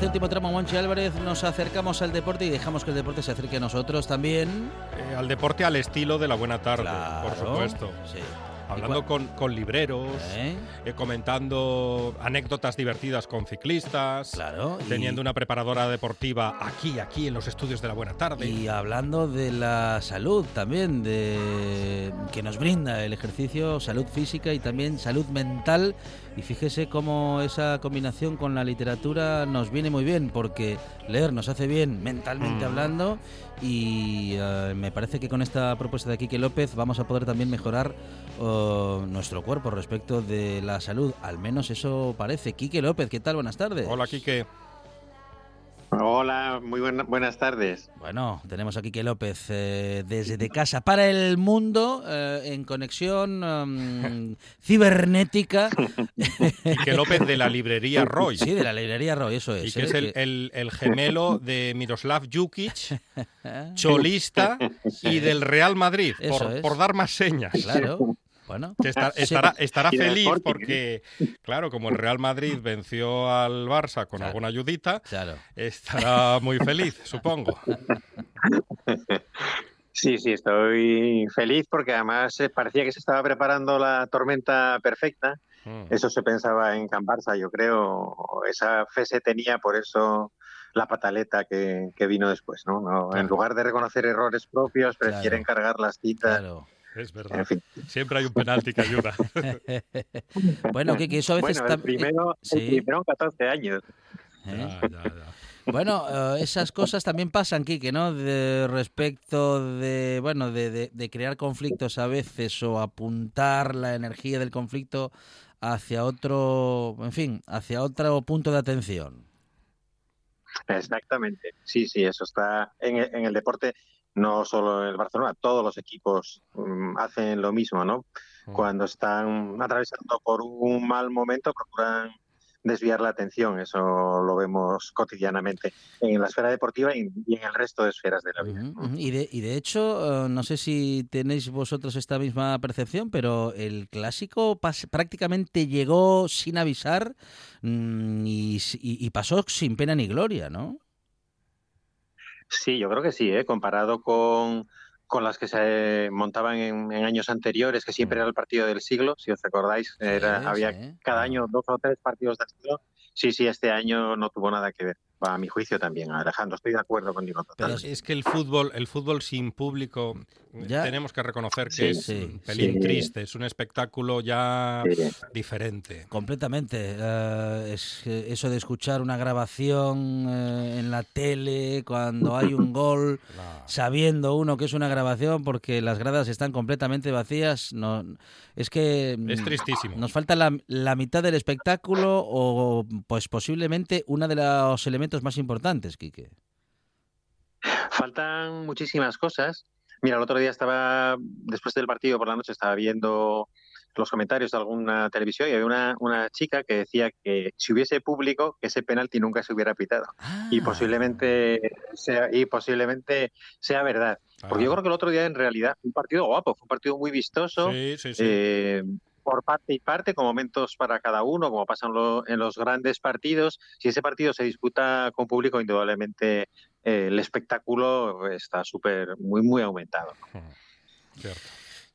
Este último tramo, Monchi Álvarez, nos acercamos al deporte y dejamos que el deporte se acerque a nosotros también. Eh, al deporte al estilo de la buena tarde, por Claro, supuesto. Sí. Hablando ¿Y cua- con, con libreros, ¿Eh? eh, comentando anécdotas divertidas con ciclistas, Claro. y- teniendo una preparadora deportiva aquí, aquí en los estudios de la buena tarde. Y hablando de la salud también, de que nos brinda el ejercicio, salud física y también salud mental. Y fíjese cómo esa combinación con la literatura nos viene muy bien, porque leer nos hace bien mentalmente Mm. hablando. Y eh, me parece que con esta propuesta de Quique López vamos a poder también mejorar oh, nuestro cuerpo respecto de la salud. Al menos eso parece. Quique López, ¿qué tal? Buenas tardes. Hola, Quique. Hola, muy buena- buenas tardes. Bueno, tenemos a Quique López eh, desde de casa para el mundo eh, en conexión um, cibernética. Quique López de la librería Roy. Sí, de la librería Roy, eso Y es. que ¿eh? es el, Que- el- el gemelo de Miroslav Jukic, cholista y del Real Madrid, por, es. por dar más señas. Claro, bueno. Que está- Sí. estará, feliz porque, claro, como el Real Madrid venció al Barça con Claro. alguna ayudita, Claro. estará muy feliz, supongo. Sí, sí, estoy feliz porque además eh, parecía que se estaba preparando la tormenta perfecta. Mm. Eso se pensaba en Can Barça, yo creo. Esa fe se tenía, por eso la pataleta que, que vino después, ¿no? No, Claro. En lugar de reconocer errores propios, prefieren cargar las citas. Claro. Es verdad. En fin. Siempre hay un penalti que ayuda. bueno, que, que eso a veces Bueno, el primero, sí. el primero en 14 años. ¿eh? Ya, ya, ya. Bueno, eh, esas cosas también pasan, Quique, ¿no? De respecto de, bueno, de, de- de crear conflictos a veces o apuntar la energía del conflicto hacia otro, en fin, hacia otro punto de atención. Exactamente. Sí, sí, eso está en en el deporte, no solo en el Barcelona, todos los equipos mm, hacen lo mismo, ¿no? Mm. Cuando están atravesando por un mal momento, procuran desviar la atención. Eso lo vemos cotidianamente en la esfera deportiva y en el resto de esferas de la vida. Y de, y de hecho, eh, no sé si tenéis vosotros esta misma percepción, pero el clásico prácticamente llegó sin avisar mm, y- y pasó sin pena ni gloria, ¿no? Sí, yo creo que sí, ¿eh? comparado con, con las que se montaban en, en años anteriores, que siempre era el partido del siglo, si os acordáis, era, Sí, había sí. cada año dos o tres partidos del siglo. Sí, sí, este año no tuvo nada que ver. A mi juicio también, Alejandro. Estoy de acuerdo contigo Pero totalmente. Es que el fútbol, el fútbol sin público, eh, Ya. tenemos que reconocer que Sí, es sí, un pelín sí. triste, es un espectáculo ya Sí. diferente. Completamente. Eh, es que eso de escuchar una grabación eh, en la tele cuando hay un gol, La- sabiendo uno que es una grabación porque las gradas están completamente vacías, no, es que mm, Es tristísimo. nos falta la, la mitad del espectáculo o pues posiblemente uno de los elementos más importantes, Quique. Faltan muchísimas cosas. Mira, el otro día estaba, después del partido por la noche, estaba viendo los comentarios de alguna televisión y había una, una chica que decía que si hubiese público, que ese penalti nunca se hubiera pitado. Y Ah, posiblemente sea, y posiblemente sea verdad. Porque yo Ah, creo que el otro día, en realidad, fue un partido guapo, fue un partido muy vistoso. Sí, sí, sí. eh, por parte y parte, con momentos para cada uno, como pasa en, lo- en los grandes partidos. Si ese partido se disputa con público, indudablemente eh, el espectáculo está súper, muy, muy aumentado. Cierto.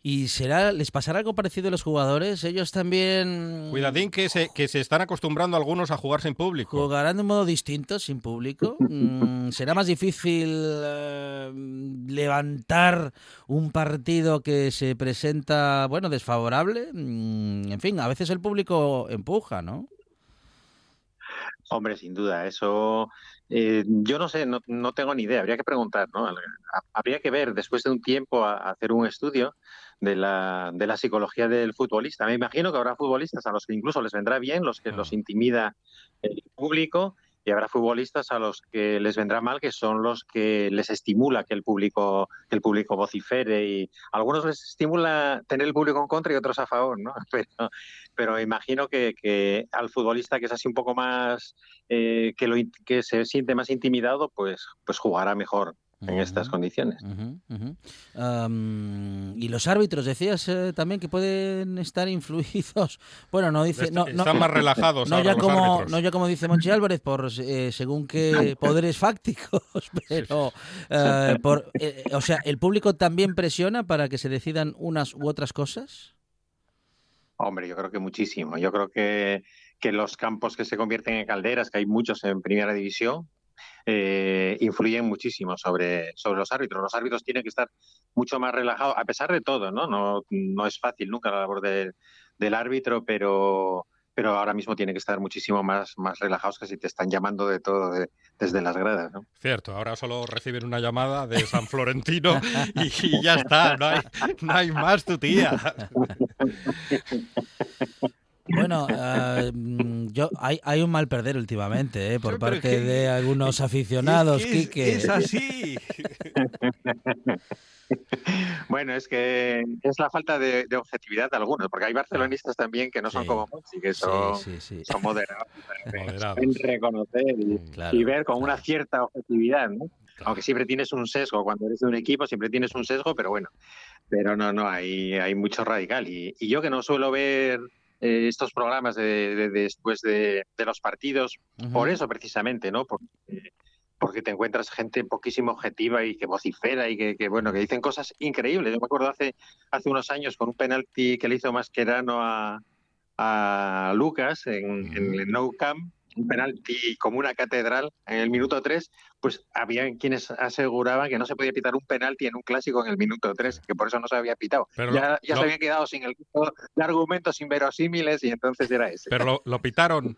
¿Y será, les pasará algo parecido a los jugadores? Ellos también Cuidadín que se, que se están acostumbrando algunos a jugar sin público. jugarán de un modo distinto, sin público. Mm, ¿Será más difícil eh, levantar un partido que se presenta, bueno, desfavorable? Mm, en fin, a veces el público empuja, ¿no? Hombre, sin duda, eso eh, yo no sé, no, no tengo ni idea, habría que preguntar, ¿no? Ha- Habría que ver después de un tiempo a, a hacer un estudio de la, de la psicología del futbolista. Me imagino que habrá futbolistas a los que incluso les vendrá bien, los que los intimida el público, y habrá futbolistas a los que les vendrá mal, que son los que les estimula que el público, que el público vocifere y a algunos les estimula tener el público en contra y otros a favor, ¿no? Pero, imagino que, que al futbolista que es así un poco más eh, que lo que se siente más intimidado, pues pues jugará mejor en estas condiciones. y los árbitros, decías eh, también que pueden estar influidos. Bueno, no dice. No, no- Están más relajados no ahora ya los como árbitros. no ya como dice Monchi Álvarez por eh, según qué poderes fácticos pero eh, por eh, o sea el público también presiona para que se decidan unas u otras cosas Hombre, yo creo que muchísimo. Yo creo que, que los campos que se convierten en calderas, que hay muchos en primera división, eh, influyen muchísimo sobre, sobre los árbitros. Los árbitros tienen que estar mucho más relajados, a pesar de todo, ¿no? No, no es fácil nunca la labor de- del árbitro, pero, pero ahora mismo tienen que estar muchísimo más, más relajados que si te están llamando de todo de- desde las gradas, ¿no? Cierto, ahora solo reciben una llamada de San Florentino y, y ya está, no hay, no hay más tu tía. bueno mm, yo hay, hay un mal perder últimamente eh, por parte que- de algunos aficionados Es que es- Quique. es así. Bueno, es que es la falta de, de objetividad de algunos, porque hay barcelonistas también que no son Sí. como Monchi, que son, sí, sí. son moderados, reconocer y, Claro, y ver con una cierta objetividad, ¿no? Aunque siempre tienes un sesgo, cuando eres de un equipo siempre tienes un sesgo, pero bueno, pero no, no, hay, hay mucho radical. Y, y yo que no suelo ver eh, estos programas de, de- de después de, los partidos, por eso precisamente, ¿no? Porque, porque te encuentras gente poquísimo objetiva y que vocifera y que, que, bueno, que dicen cosas increíbles. Yo me acuerdo hace, hace unos años con un penalti que le hizo Mascherano a, a Lucas en, en el Nou Camp, un penalti como una catedral en el minuto 3, pues había quienes aseguraban que no se podía pitar un penalti en un clásico en el minuto 3, que por eso no se había pitado. Pero ya lo- ya lo- se habían quedado sin el de argumentos inverosímiles y entonces era ese. Pero lo, lo pitaron.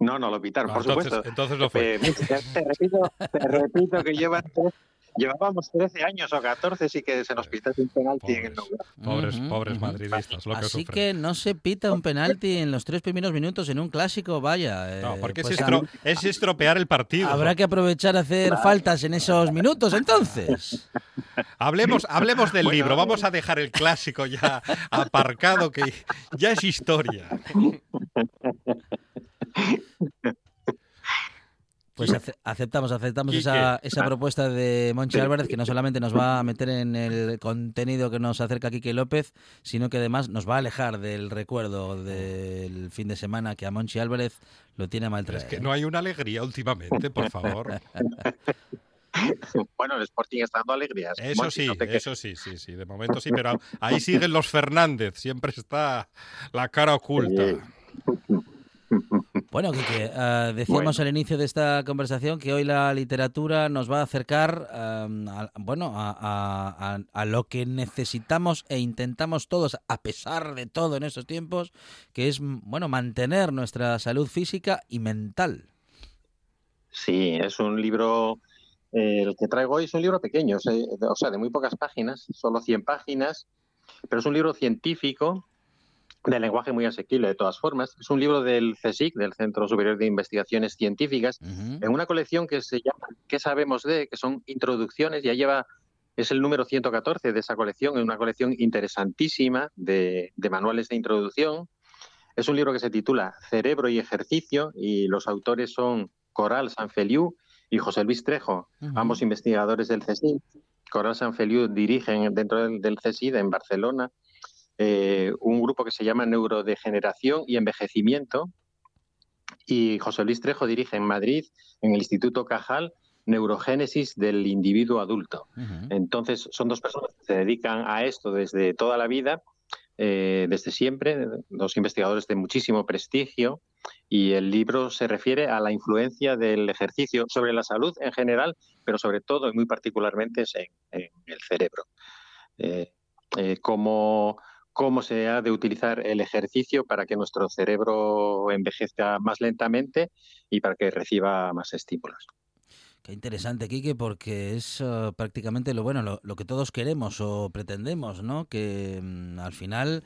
No, no lo pitaron, Ah, por entonces, supuesto. entonces lo fue. Eh, te, repito, te repito que llevan tres- llevábamos 13 años o 14 sí que se nos pitase un penalti en el Pobres, Nou Camp. pobres, pobres madridistas, lo que Así sufren. que no se pita un penalti en los tres primeros minutos en un clásico, vaya. No, eh, porque pues es, estro- es estropear el partido. Habrá que aprovechar a hacer faltas en esos minutos, entonces. Hablemos, hablemos del Bueno, libro. Vamos a dejar el clásico ya aparcado, que ya es historia. Pues ace- aceptamos, aceptamos Quique. esa, esa propuesta de Monchi Álvarez, que no solamente nos va a meter en el contenido que nos acerca Quique López, sino que además nos va a alejar del recuerdo del fin de semana que a Monchi Álvarez lo tiene mal es que no hay una alegría últimamente, por favor. Bueno, el Sporting está dando alegrías. Eso Monchi, sí, no eso sí, sí, sí. De momento sí, pero ahí siguen los Fernández. Siempre está la cara oculta. Bueno, Quique, eh, decíamos Bueno. al inicio de esta conversación que hoy la literatura nos va a acercar eh, a, bueno, a, a- a- a lo que necesitamos e intentamos todos, a pesar de todo en estos tiempos, que es bueno mantener nuestra salud física y mental. Sí, es un libro, eh, el que traigo hoy es un libro pequeño, o sea, de muy pocas páginas, solo 100 páginas, pero es un libro científico de lenguaje muy asequible de todas formas. Es un libro del CSIC, del Centro Superior de Investigaciones Científicas, Ujú. en una colección que se llama ¿Qué sabemos de? que son introducciones, ya lleva, es el número 114 de esa colección, es una colección interesantísima de, de manuales de introducción. Es un libro que se titula Cerebro y Ejercicio y los autores son Coral Sanfeliu y José Luis Trejo, Ujú. ambos investigadores del CSIC. Coral Sanfeliu dirigen dentro del, del CSIC en Barcelona eh, un grupo que se llama Neurodegeneración y Envejecimiento y José Luis Trejo dirige en Madrid, en el Instituto Cajal, Neurogénesis del individuo adulto. Entonces, son dos personas que se dedican a esto desde toda la vida, eh, desde siempre, dos investigadores de muchísimo prestigio, y el libro se refiere a la influencia del ejercicio sobre la salud en general, pero sobre todo y muy particularmente es en, en el cerebro. Eh, eh, cómo, se ha de utilizar el ejercicio para que nuestro cerebro envejezca más lentamente y para que reciba más estímulos. Qué interesante, Quique, porque es eh, prácticamente lo bueno, lo, lo que todos queremos o pretendemos, ¿no? Que mm, al final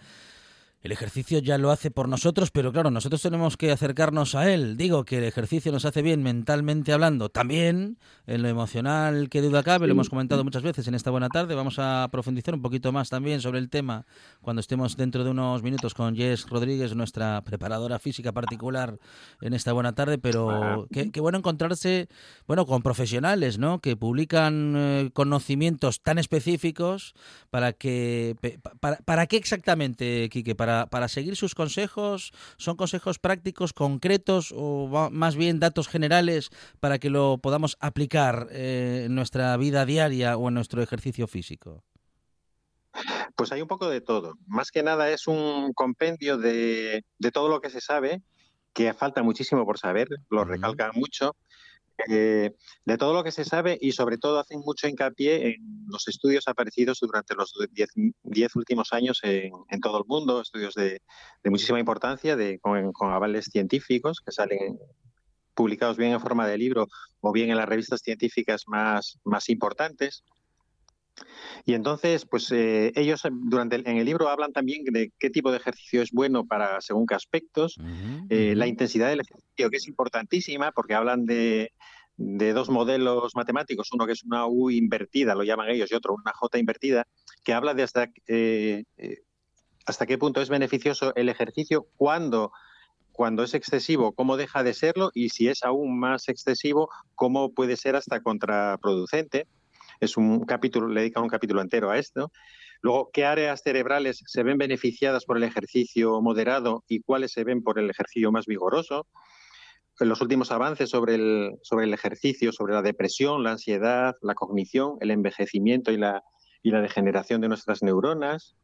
el ejercicio ya lo hace por nosotros, pero claro, nosotros tenemos que acercarnos a él. Digo que el ejercicio nos hace bien mentalmente hablando, también en lo emocional, que duda cabe, lo hemos comentado muchas veces en esta buena tarde. Vamos a profundizar un poquito más también sobre el tema cuando estemos dentro de unos minutos con Jess Rodríguez, nuestra preparadora física particular en esta buena tarde, pero qué, qué bueno encontrarse, bueno, con profesionales, ¿no? Que publican eh, conocimientos tan específicos para que, para, para qué exactamente, Quique, para, para seguir sus consejos, son consejos prácticos, concretos o más bien datos generales para que lo podamos aplicar eh, en nuestra vida diaria o en nuestro ejercicio físico. Pues hay un poco de todo. Más que nada es un compendio de, de todo lo que se sabe, que falta muchísimo por saber, lo Ujú. recalcan mucho, eh, de todo lo que se sabe y sobre todo hacen mucho hincapié en los estudios aparecidos durante los 10 últimos años en, en todo el mundo, estudios de, de muchísima importancia, de, con, avales científicos que salen publicados bien en forma de libro o bien en las revistas científicas más importantes. Y entonces, pues eh, ellos eh, durante el- en el libro hablan también de qué tipo de ejercicio es bueno para según qué aspectos, eh, la intensidad del ejercicio, que es importantísima, porque hablan de, de dos modelos matemáticos, uno que es una U invertida, lo llaman ellos, y otro una J invertida, que habla de hasta, eh, eh, hasta qué punto es beneficioso el ejercicio cuando cuando es excesivo, cómo deja de serlo y si es aún más excesivo, cómo puede ser hasta contraproducente. Es un capítulo, le dedica un capítulo entero a esto. Luego, ¿qué áreas cerebrales se ven beneficiadas por el ejercicio moderado y cuáles se ven por el ejercicio más vigoroso? Los últimos avances sobre el, sobre el ejercicio, sobre la depresión, la ansiedad, la cognición, el envejecimiento y la, y la degeneración de nuestras neuronas.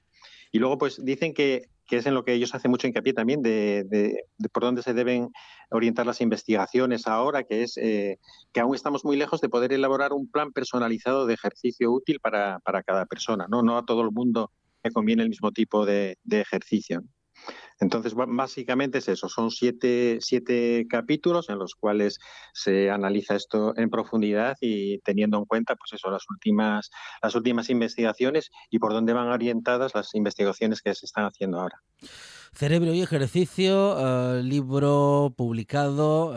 Y luego, pues dicen que, es en lo que ellos hacen mucho hincapié también de, por dónde se deben orientar las investigaciones ahora, que es eh, que aún estamos muy lejos de poder elaborar un plan personalizado de ejercicio útil para, cada persona. ¿no? no a todo el mundo le conviene el mismo tipo de ejercicio. Entonces, básicamente es eso, son siete, siete capítulos en los cuales se analiza esto en profundidad y teniendo en cuenta, pues eso, las últimas, las últimas investigaciones y por dónde van orientadas las investigaciones que se están haciendo ahora. Cerebro y ejercicio, eh, libro publicado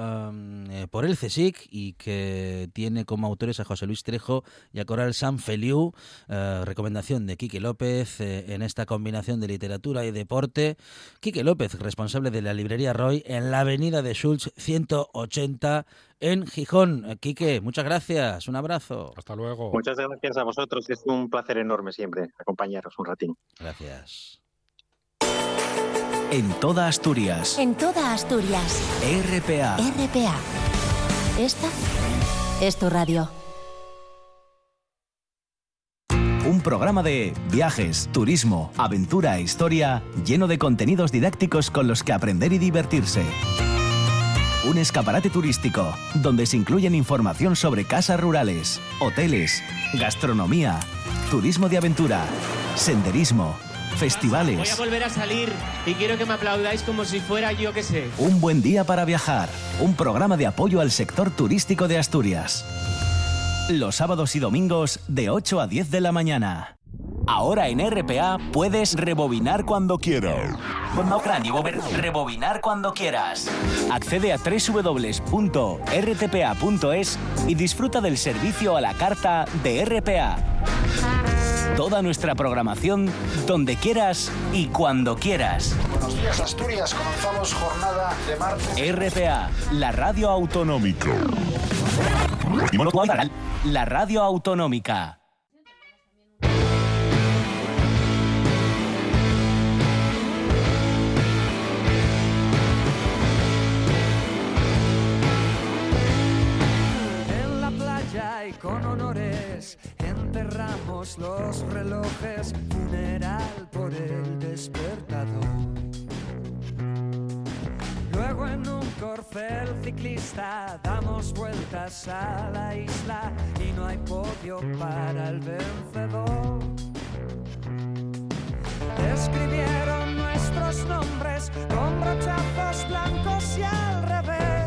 eh, por el CSIC y que tiene como autores a José Luis Trejo y a Coral San Feliu, eh, recomendación de Quique López eh, en esta combinación de literatura y deporte. Quique López, responsable de la librería Roy en la avenida de Schultz 180 en Gijón. Quique, muchas gracias, un abrazo. Hasta luego. Muchas gracias a vosotros, es un placer enorme siempre acompañaros un ratín. Gracias. En toda Asturias. En toda Asturias. RPA. RPA. Esta es tu radio. Un programa de viajes, turismo, aventura e historia lleno de contenidos didácticos con los que aprender y divertirse. Un escaparate turístico donde se incluyen información sobre casas rurales, hoteles, gastronomía, turismo de aventura, senderismo, Voy a festivales. volver a salir y quiero que me aplaudáis como si fuera yo que sé. Un buen día para viajar. Un programa de apoyo al sector turístico de Asturias. Los sábados y domingos de 8 a 10 de la mañana. Ahora en RPA puedes rebobinar cuando quieras. Rebobinar cuando quieras. Accede a www.rtpa.es y disfruta del servicio a la carta de RPA. Toda nuestra programación donde quieras y cuando quieras. Buenos días, Asturias. Comenzamos jornada de martes. RPA, la radio autonómica. La radio autonómica. En la playa y con honores enterramos los relojes, funeral por el despertador. Luego en un corcel ciclista damos vueltas a la isla y no hay podio para el vencedor. Escribieron nuestros nombres con brochazos blancos y al revés.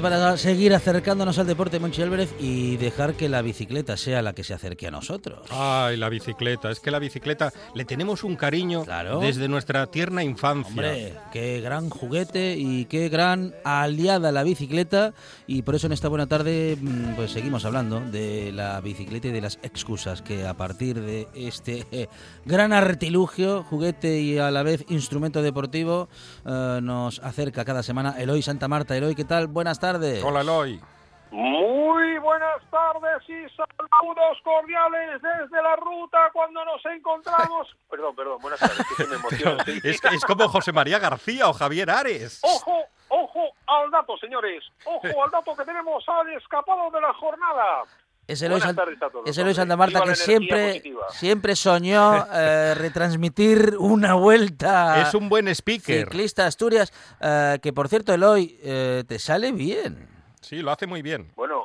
Para seguir acercándonos al deporte Monchi Álvarez y dejar que la bicicleta sea la que se acerque a nosotros. Ay, la bicicleta. Es que la bicicleta le tenemos un cariño Claro. desde nuestra tierna infancia. Hombre, qué gran juguete y qué gran aliada la bicicleta y por eso en esta buena tarde mm, pues seguimos hablando de la bicicleta y de las excusas que a partir de este eh, gran artilugio, juguete y a la vez instrumento deportivo eh, nos acerca cada semana Eloy Santa Marta. Eloy, ¿qué tal? Buenas tardes. Hola, Eloy. Muy buenas tardes y saludos cordiales desde la ruta cuando nos encontramos. Perdón, perdón, buenas tardes, que se me emociona. sí. Es, es como José María García o Javier Ares. Ojo, ojo al dato, señores. Ojo al dato que tenemos al escapado de la jornada. Es Eloy, Buenas San- tardes a todos, es Eloy hombre. Santa Marta que siempre, positiva. siempre soñó eh, retransmitir una vuelta Es un buen speaker. ciclista Asturias, eh, que por cierto, Eloy, eh, te sale bien. Sí, lo hace muy bien. Bueno,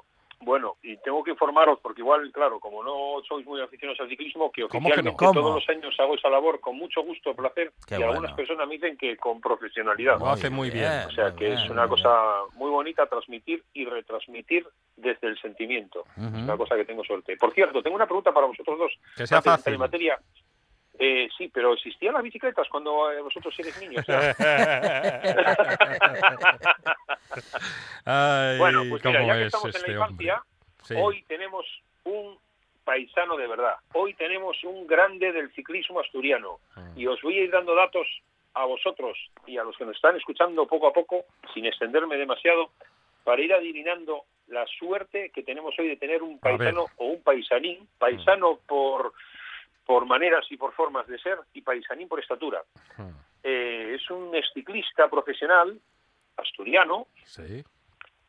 bueno, y tengo que informaros, porque igual, claro, como no sois muy aficionados al ciclismo, que ¿Cómo que oficialmente todos los años hago esa labor con mucho gusto, placer, Qué y bueno. algunas personas me dicen que con profesionalidad. Lo hace muy bien. O sea que es una cosa muy bonita transmitir y retransmitir desde el sentimiento. Es una cosa que tengo suerte. Por cierto, tengo una pregunta para vosotros dos. Que sea fácil. En materia. Eh, sí, pero ¿existían las bicicletas cuando eh, vosotros eres niños? Ay, bueno, pues mira, ya que es estamos en este la infancia, hombre. Sí. hoy tenemos un paisano de verdad. Hoy tenemos un grande del ciclismo asturiano. Mm. Y os voy a ir dando datos a vosotros y a los que nos están escuchando poco a poco, sin extenderme demasiado, para ir adivinando la suerte que tenemos hoy de tener un paisano o un paisanín, paisano por, por maneras y por formas de ser y paisanín por estatura. Mm. Eh, es un ciclista profesional asturiano Sí.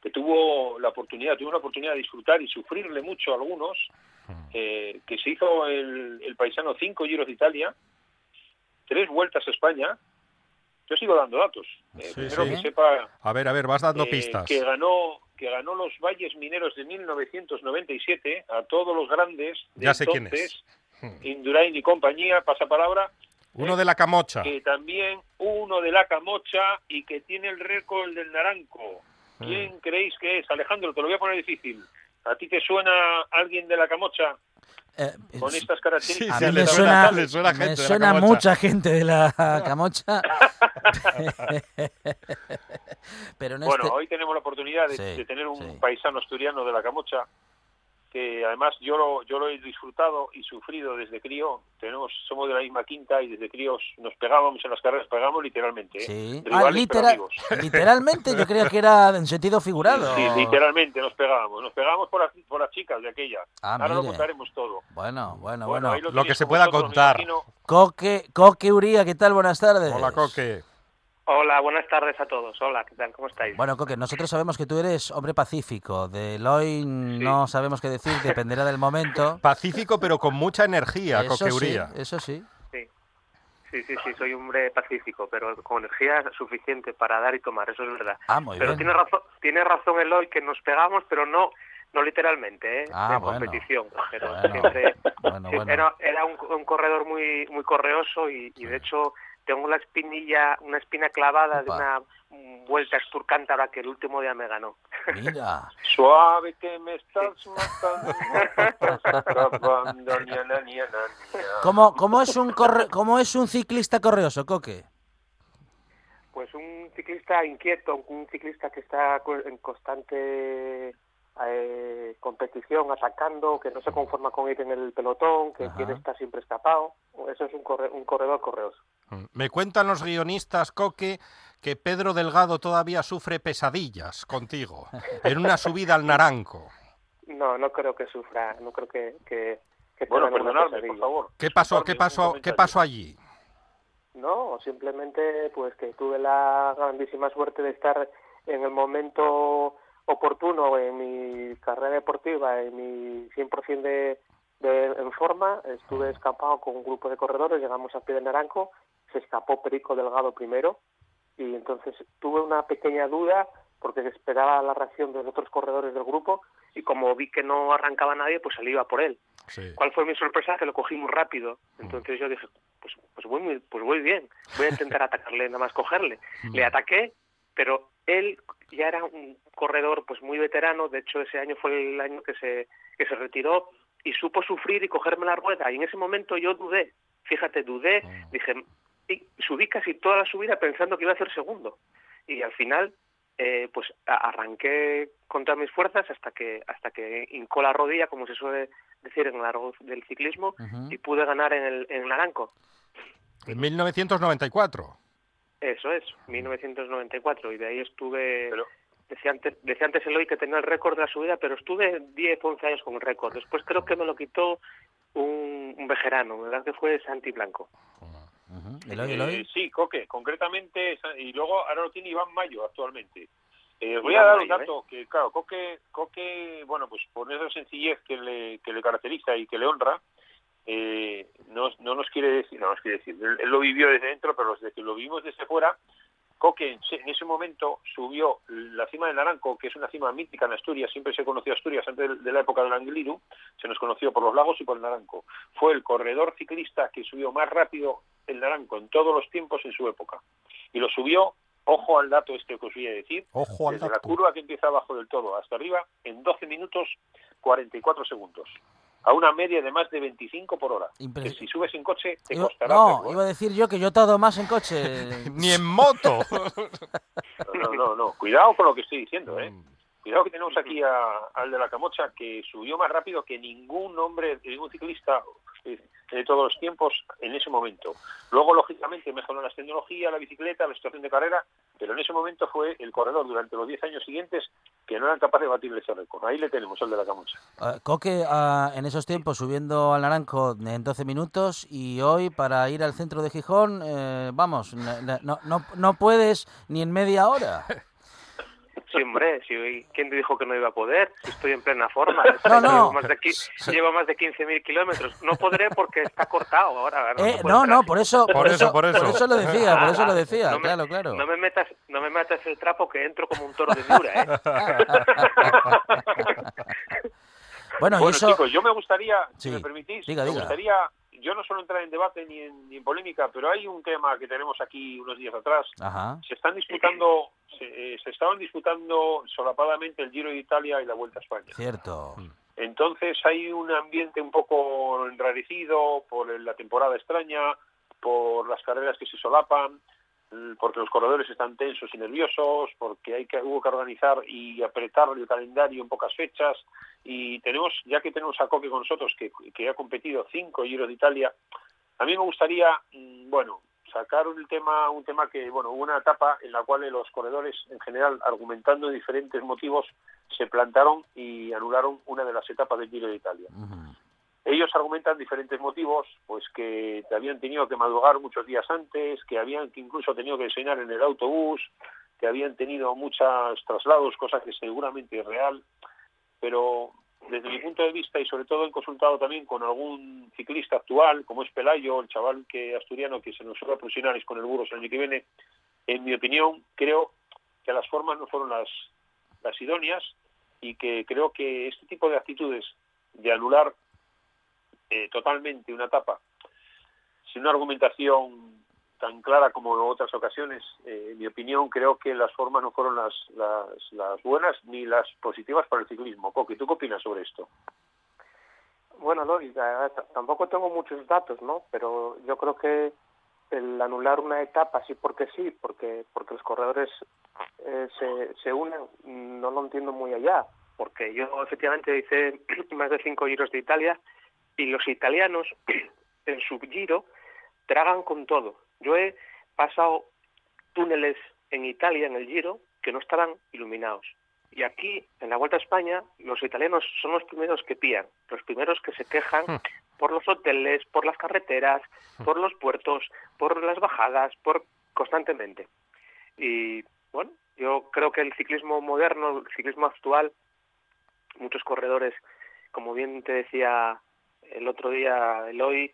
que tuvo la oportunidad, tuvo una oportunidad de disfrutar y sufrirle mucho a algunos, Mm. eh, que se hizo el, el paisano cinco giros de Italia, tres vueltas a España. Yo sigo dando datos. Eh, Sí, primero sí. que sepa A ver, a ver, vas dando pistas. que ganó que ganó los Valles Mineros de 1997 a todos los grandes de Ya sé quién entonces, es. Indurain y compañía, pasapalabra, Uno de la camocha. que también uno de la Camocha y que tiene el récord del Naranco. ¿Quién creéis que es? Alejandro, te lo voy a poner difícil. ¿A ti te suena alguien de la Camocha Eh, con es- estas características? a Sí, mí le me suena- le suena gente me de la suena mucha gente de la Camocha. Pero en Bueno, este... hoy tenemos la oportunidad de, Sí, de tener un sí. paisano asturiano de la Camocha que además yo lo, yo lo he disfrutado y sufrido desde crío. Tenemos, somos de la misma quinta y desde críos nos pegábamos en las carreras, pegábamos literalmente. ¿eh? Sí. Ah, litera- literalmente, yo creía que era en sentido figurado. Sí, literalmente nos pegábamos. Nos pegábamos por las, por las chicas de aquella. Ah, Ahora lo contaremos todo. Bueno, bueno, Bueno, lo Lo que se pueda contar. Coque, Coque Uría, ¿qué tal? Buenas tardes. Hola, Coque. Hola, buenas tardes a todos. Hola, ¿qué tal? ¿Cómo estáis? Bueno, Coque, nosotros sabemos que tú eres hombre pacífico. Del hoy no sabemos qué decir, dependerá del momento. Pacífico, pero con mucha energía, Eso Coque sí, Uría. eso sí. Sí. sí, sí, sí, soy hombre pacífico, pero con energía suficiente para dar y tomar, eso es verdad. Ah, muy pero bien. tiene razón, tiene razón Eloy que nos pegamos, pero no no literalmente, ¿eh? Ah, en bueno. competición. Pero Bueno. siempre Bueno, era, era un, un corredor muy muy correoso y, y de hecho tengo la espinilla, una espina clavada de una vuelta esturcántabra que el último día me ganó. Mira. Suave que me estás matando. ¿Cómo, cómo, es un corre- ¿Cómo es un ciclista correoso, Coque? Pues un ciclista inquieto, un ciclista que está co- en constante eh, competición, atacando, que no se conforma con ir en el pelotón, que Ajá. quiere estar siempre escapado. Eso es un, corre- un corredor correoso. Me cuentan los guionistas, Coque, que Pedro Delgado todavía sufre pesadillas contigo en una subida al Naranco. No, no creo que sufra, no creo que... que, que Bueno, perdonadme, por favor. ¿Qué pasó? ¿Qué pasó? ¿Qué pasó allí? No, simplemente pues que tuve la grandísima suerte de estar en el momento oportuno en mi carrera deportiva, en mi 100% de, de en forma. Estuve escapado con un grupo de corredores, llegamos a pie de Naranco, se escapó Perico Delgado primero y entonces tuve una pequeña duda porque esperaba la reacción de los otros corredores del grupo y como vi que no arrancaba nadie, pues salí a por él. Sí. ¿Cuál fue mi sorpresa? Que lo cogí muy rápido. Entonces yo dije, pues, pues, voy, muy, pues voy bien, voy a intentar atacarle, nada más cogerle. Le ataqué, pero él ya era un corredor pues muy veterano, de hecho ese año fue el año que se, que se retiró y supo sufrir y cogerme la rueda. Y en ese momento yo dudé, fíjate, dudé, dije, y subí casi toda la subida pensando que iba a hacer segundo. Y al final eh, pues arranqué con todas mis fuerzas hasta que hasta que hincó la rodilla, como se suele decir en el argot del ciclismo, y pude ganar en el, en el Naranco. En 1994. Eso es, 1994, y de ahí estuve... Pero- Decía antes, decía antes Eloy que tenía el récord de la subida, pero estuve 10, 11 años con el récord. Después creo que me lo quitó un, un vejerano, ¿verdad? Que fue Santi Blanco. Eloy, Eh, Eloy. sí, Coque, concretamente, y luego ahora lo tiene Iván Mayo actualmente. Eh, voy Iván a dar un Mayo, dato que, claro, Coque, Coque, bueno, pues por esa sencillez que le, que le caracteriza y que le honra, eh, no, no nos quiere decir, no nos quiere decir, él, él lo vivió desde dentro, pero desde que lo vimos desde fuera, Coque en se- en ese momento subió la cima del Naranco, que es una cima mítica en Asturias, siempre se conoció Asturias antes de- la época del Angliru, se nos conoció por los lagos y por el Naranco. Fue el corredor ciclista que subió más rápido el Naranco en todos los tiempos en su época. Y lo subió, ojo al dato este que os voy a decir, Ojo al desde la dato. curva que empieza abajo del todo hasta arriba, en 12 minutos 44 segundos. A una media de más de 25 por hora. Impres- Que si subes en coche te Iba- costará no, ¿eh? iba a decir yo que yo he estado más en coche. Ni en moto. No, no, no. Cuidado con lo que estoy diciendo, ¿eh? Mm. Cuidado que tenemos aquí a- al de la Camocha que subió más rápido que ningún hombre, ningún ciclista eh, de todos los tiempos en ese momento. Luego, lógicamente, mejoró las tecnologías, la bicicleta, la situación de carrera, pero en ese momento fue el corredor durante los 10 años siguientes que no eran capaces de batir ese récord. Ahí le tenemos al de la Camocha. Ah, Coque ah, en esos tiempos subiendo al Naranco en 12 minutos y hoy para ir al centro de Gijón, eh, vamos, no, no, no, no puedes ni en media hora. Sí, hombre, si, ¿quién te dijo que no iba a poder? Si estoy en plena forma. No, no. Llevo más de, llevo más de 15.000 kilómetros. No podré porque está cortado ahora. no Eh, puede no, entrar. no, por eso, Por eso, por eso. lo decía, por eso lo Ah, decía, no me- claro, claro. No me metas, no me metas el trapo que entro como un toro de Miura, ¿eh? Bueno, y eso, chicos, yo me gustaría, si Sí, me permitís, diga, me gustaría, yo no suelo entrar en debate ni en, ni en polémica, pero hay un tema que tenemos aquí unos días atrás. ajá, Se están disputando, se, eh, se estaban disputando solapadamente el Giro de Italia y la Vuelta a España. cierto. Entonces hay un ambiente un poco enrarecido por la temporada extraña, por las carreras que se solapan. Mm, porque los corredores están tensos y nerviosos, porque hay que hubo que organizar y apretar el calendario en pocas fechas y tenemos ya que tenemos a Coque con nosotros que, que ha competido cinco Giros de Italia, a mí me gustaría, mm, bueno, sacar un tema un tema que bueno hubo una etapa en la cual los corredores en general argumentando diferentes motivos se plantaron y anularon una de las etapas del Giro de Italia. Ellos argumentan diferentes motivos, pues que habían tenido que madrugar muchos días antes, que habían que incluso tenido que desayunar en el autobús, que habían tenido muchos traslados, cosa que seguramente es real, pero desde mi punto de vista y sobre todo he consultado también con algún ciclista actual, como es Pelayo, el chaval que asturiano que se nos va a profesionales con el Burgos el año que viene, en mi opinión creo que las formas no fueron las idóneas y que creo que este tipo de actitudes de anular eh, totalmente una etapa sin una argumentación tan clara como en otras ocasiones, eh, en mi opinión, creo que las formas no fueron las, las, las buenas ni las positivas para el ciclismo. Coqui, ¿tú qué opinas sobre esto? Bueno, eh, t- tampoco tengo muchos datos, ¿no? Pero yo creo que el anular una etapa sí porque sí, porque porque los corredores eh, se, se unen, no lo entiendo muy allá, porque yo efectivamente hice más de cinco giros de Italia y los italianos en su giro tragan con todo. Yo he pasado túneles en Italia, en el giro, que no estaban iluminados. Y aquí, en la Vuelta a España, los italianos son los primeros que pían, los primeros que se quejan por los hoteles, por las carreteras, por los puertos, por las bajadas, por constantemente. Y bueno, yo creo que el ciclismo moderno, el ciclismo actual, muchos corredores, como bien te decía el otro día Eloy,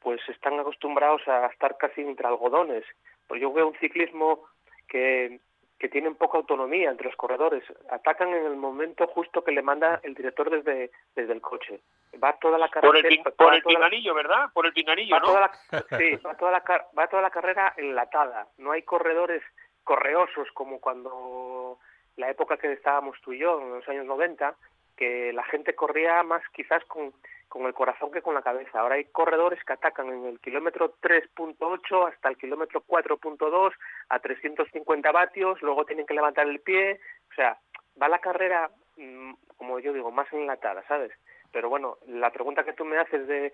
pues están acostumbrados a estar casi entre algodones. Pues yo veo un ciclismo que, que tienen poca autonomía entre los corredores. Atacan en el momento justo que le manda el director desde, desde el coche. Va toda la carrera. Por el, por el pinganillo, ¿verdad? Por el pinganillo, ¿no? toda la, sí, va toda, la, car- va toda la carrera enlatada. No hay corredores correosos como cuando la época que estábamos tú y yo, en los años 90, que la gente corría más quizás con, con el corazón que con la cabeza. Ahora hay corredores que atacan en el kilómetro 3.8 hasta el kilómetro 4.2 a 350 vatios, luego tienen que levantar el pie. O sea, va la carrera, mm, como yo digo, más enlatada, ¿sabes? Pero bueno, la pregunta que tú me haces de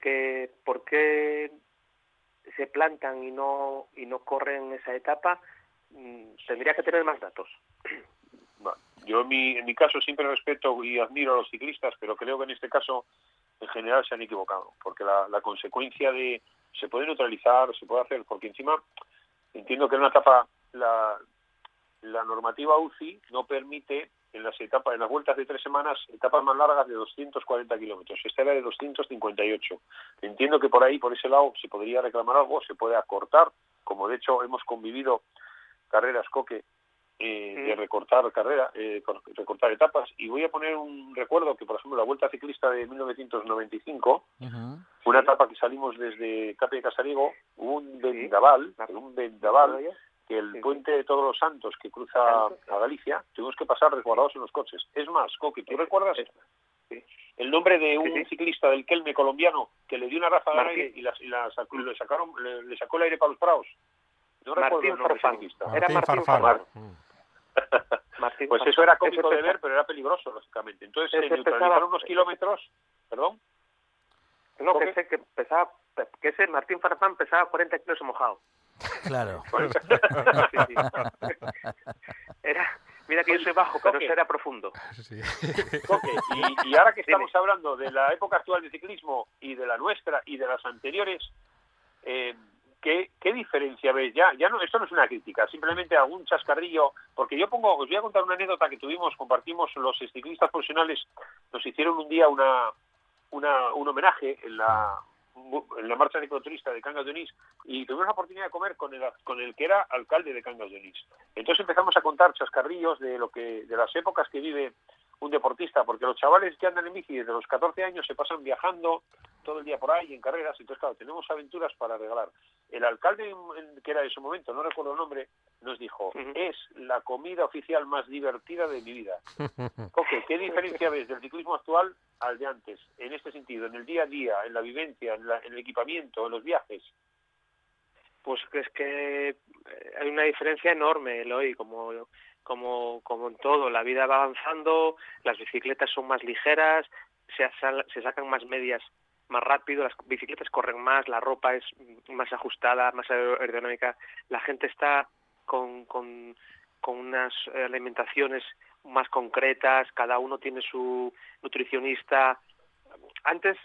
que por qué se plantan y no y no corren esa etapa, mm, tendría que tener más datos. Yo en mi, en mi caso siempre respeto y admiro a los ciclistas, pero creo que en este caso en general se han equivocado, porque la, la consecuencia de se puede neutralizar, se puede hacer, porque encima entiendo que en una etapa la, la normativa UCI no permite en las etapas, en las vueltas de tres semanas, etapas más largas de 240 kilómetros. Esta era de 258. Entiendo que por ahí, por ese lado, se podría reclamar algo, se puede acortar, como de hecho hemos convivido carreras coque eh, de recortar carrera, eh, cor- recortar etapas. Y voy a poner un recuerdo que, por ejemplo, la Vuelta Ciclista de 1995, una etapa que salimos desde Cape de Casariego, hubo un vendaval, un vendaval, que el puente de Todos los Santos que cruza a Galicia, tuvimos que pasar resguardados en los coches. Es más, Coqui, ¿tú recuerdas el nombre de un ciclista del Kelme colombiano que le dio una de Martín. aire y, la, y la sacó- le sacaron, le, le sacó el aire para los prados? No recuerdo Martín Farfán. ciclista. Era Martín Martín Farfán. Martín Pues eso era Ese cómico de ver, pero era peligroso, lógicamente. Entonces se Ese neutralizaron pesaba- unos kilómetros, perdón, No, que sé que pesaba, que ese Martín Farfán pesaba 40 kilos mojado. Claro. Sí, sí. Era, mira que yo soy bajo, pero Coque. ese era profundo. Y, y ahora que estamos hablando de la época actual de ciclismo y de la nuestra y de las anteriores, eh, ¿qué, diferencia ves? Ya, ya no, esto no es una crítica, simplemente algún chascarrillo, porque yo pongo, os voy a contar una anécdota que tuvimos, compartimos los ciclistas profesionales, nos hicieron un día una, una un homenaje en la en la marcha de Cangas de Onís y tuvimos la oportunidad de comer con el, con el que era alcalde de Cangas de Onís. Entonces empezamos a contar chascarrillos de lo que de las épocas que vive un deportista, porque los chavales que andan en bici desde los 14 años se pasan viajando todo el día por ahí en carreras, entonces claro, tenemos aventuras para regalar. El alcalde que era en su momento, no recuerdo el nombre, nos dijo, es la comida oficial más divertida de mi vida. Coque, ¿qué diferencia ves del ciclismo actual al de antes? En este sentido, en el día a día, en la vivencia, en, la- en el equipamiento, en los viajes. pues es que eh, hay una diferencia enorme, Eloy, como, como, como en todo. La vida va avanzando, las bicicletas son más ligeras, se, asal- se sacan más medias más rápido, las bicicletas corren más, la ropa es más ajustada, más aerodinámica, la gente está con, con, con unas eh, alimentaciones más concretas, cada uno tiene su nutricionista. Antes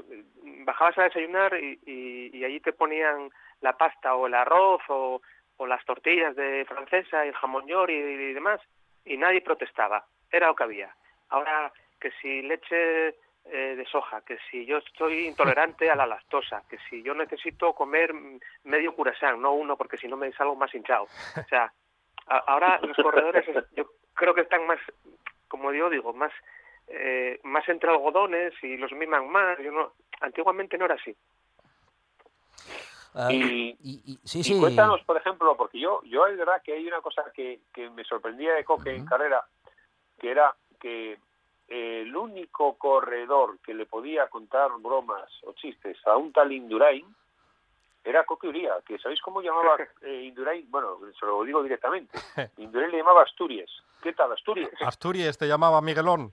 mm, bajabas a desayunar y, y, y allí te ponían la pasta o el arroz o, o las tortillas de francesa y el jamón york y, demás y nadie protestaba, era lo que había. Ahora que si leche eh, de soja, que si yo estoy intolerante a la lactosa, que si yo necesito comer medio curasán, no uno porque si no me salgo más hinchado. O sea, ahora los corredores es- yo creo que están más, como yo digo, más eh, más entre algodones y los miman más. Antiguamente no era así. Ah, Y, sí, y sí. cuéntanos, por ejemplo, porque yo, yo es verdad que hay una cosa que, que me sorprendía de Coque en carrera, que era que eh, el único corredor que le podía contar bromas o chistes a un tal Indurain era Coque Uría, que ¿sabéis cómo llamaba eh, Indurain? Bueno, se lo digo directamente. Indurain le llamaba Asturias. ¿Qué tal, Asturias? Asturias te llamaba Miguelón.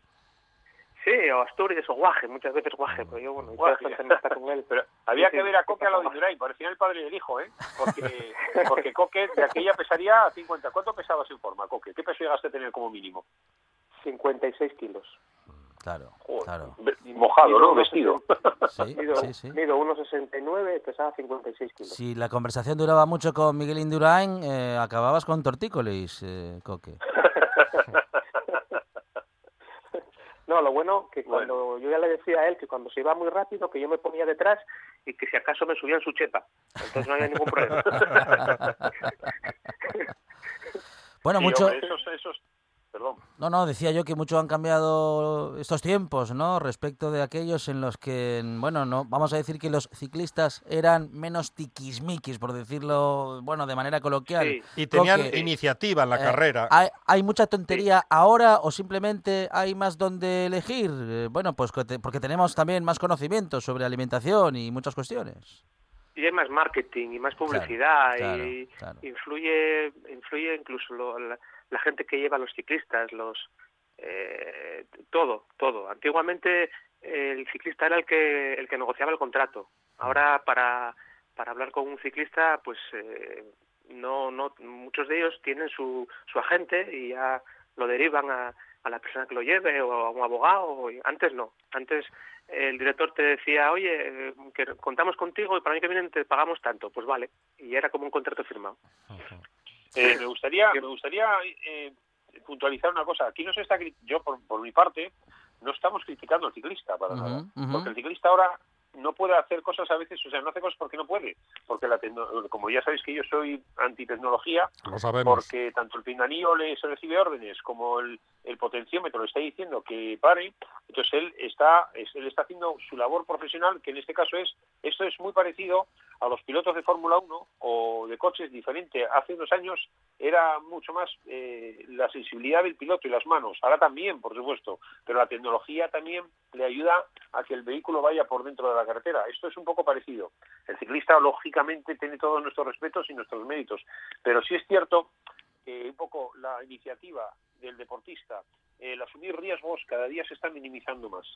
Sí, o Asturias o Guaje, muchas veces Guaje, pero yo, bueno, bastante amistad con él. Pero había Sí, que sí, ver a Coque a lo de Guaje. Indurain, parecía el padre y el hijo, ¿eh? Porque, porque Coque de aquella pesaría a 50. ¿Cuánto pesabas en forma, Coque? ¿Qué peso llegaste a tener como mínimo? 56 kilos. Claro, claro. Mojado, ¿no? Vestido. Sí, Mido, sí, sí. mido 1,69 y pesaba 56 kilos. Si la conversación duraba mucho con Miguel Indurain, eh, acababas con tortícolis, eh, Coque. No, lo bueno que cuando yo ya le decía a él que cuando se iba muy rápido que yo me ponía detrás y que si acaso me subía en su chepa. Entonces no había ningún problema. Bueno, mucho... hombre, esos, esos, perdón. No, no, decía yo que mucho han cambiado estos tiempos, ¿no? Respecto de aquellos en los que, bueno, no, vamos a decir que los ciclistas eran menos tiquismiquis, por decirlo, bueno, de manera coloquial. Y tenían iniciativa en la eh, carrera. ¿hay, hay mucha tontería ahora o simplemente hay más donde elegir? Eh, bueno, pues porque tenemos también más conocimiento sobre alimentación y muchas cuestiones. y hay más marketing y más publicidad claro, y claro. influye influye incluso lo- la, la gente que lleva los ciclistas los eh, todo todo antiguamente el ciclista era el que el que negociaba el contrato ahora para para hablar con un ciclista pues eh, no no muchos de ellos tienen su su agente y ya lo derivan a, a la persona que lo lleve o a un abogado antes no antes el director te decía, oye, que contamos contigo y para año que viene te pagamos tanto. Pues vale. Y era como un contrato firmado. Eh, me gustaría, me gustaría eh, puntualizar una cosa. Aquí no se está, yo por, por mi parte, no estamos criticando al ciclista para nada, porque el ciclista ahora no puede hacer cosas a veces, o sea, no hace cosas porque no puede, porque la como ya sabéis que yo soy antitecnología, Lo sabemos. porque tanto el pinganillo le se recibe órdenes como el, el potenciómetro le está diciendo que pare, entonces él está es- él está haciendo su labor profesional, que en este caso es esto es muy parecido a los pilotos de Fórmula 1 o de coches diferente. Hace unos años era mucho más eh, la sensibilidad del piloto y las manos, ahora también, por supuesto, pero la tecnología también le ayuda a que el vehículo vaya por dentro de la carretera. Esto es un poco parecido. El ciclista, lógicamente, tiene todos nuestros respetos y nuestros méritos, pero sí es cierto que un poco la iniciativa del deportista, el asumir riesgos, cada día se está minimizando más.